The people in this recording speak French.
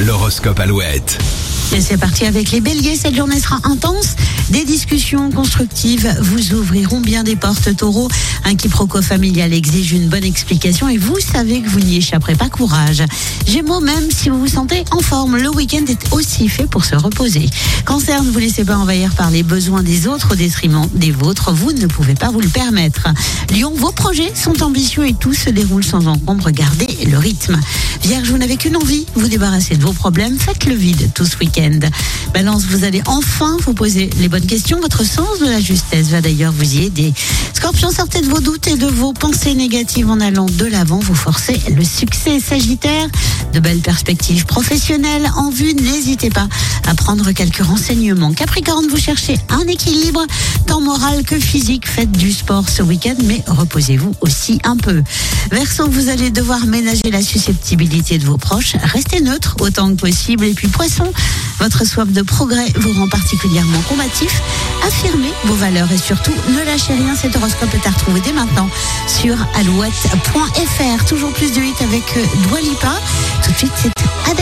L'horoscope Alouette. Et c'est parti avec les béliers. Cette journée sera intense. Des discussions constructives vous ouvriront bien des portes, taureau. Un quiproquo familial exige une bonne explication et vous savez que vous n'y échapperez pas. Courage. Gémeaux, même si vous vous sentez en forme, le week-end est aussi fait pour se reposer. Cancer, ne vous laissez pas envahir par les besoins des autres au détriment des vôtres. Vous ne pouvez pas vous le permettre. Lion, vos projets sont ambitieux et tout se déroule sans encombre. Gardez le rythme. Vierge, vous n'avez qu'une envie, vous débarrasser de vos problèmes. Faites le vide tout ce week-end. Balance, vous allez enfin vous poser les bonnes questions. Votre sens de la justesse va d'ailleurs vous y aider. Scorpion, sortez de vos doutes et de vos pensées négatives en allant de l'avant. Vous forcez le succès. Sagittaire, de belles perspectives professionnelles en vue. N'hésitez pas à prendre quelques renseignements. Capricorne, vous cherchez un équilibre, tant moral que physique. Faites du sport ce week-end, mais reposez-vous aussi un peu. Verseau, vous allez devoir ménager la susceptibilité de vos proches. Restez neutre autant que possible. Et puis Poisson, votre soif de progrès vous rend particulièrement combatif. Affirmez vos valeurs et surtout ne lâchez rien. Cet horoscope est à retrouver dès maintenant sur alouette.fr. Toujours plus de 8 avec Doualipa. Tout de suite, c'est.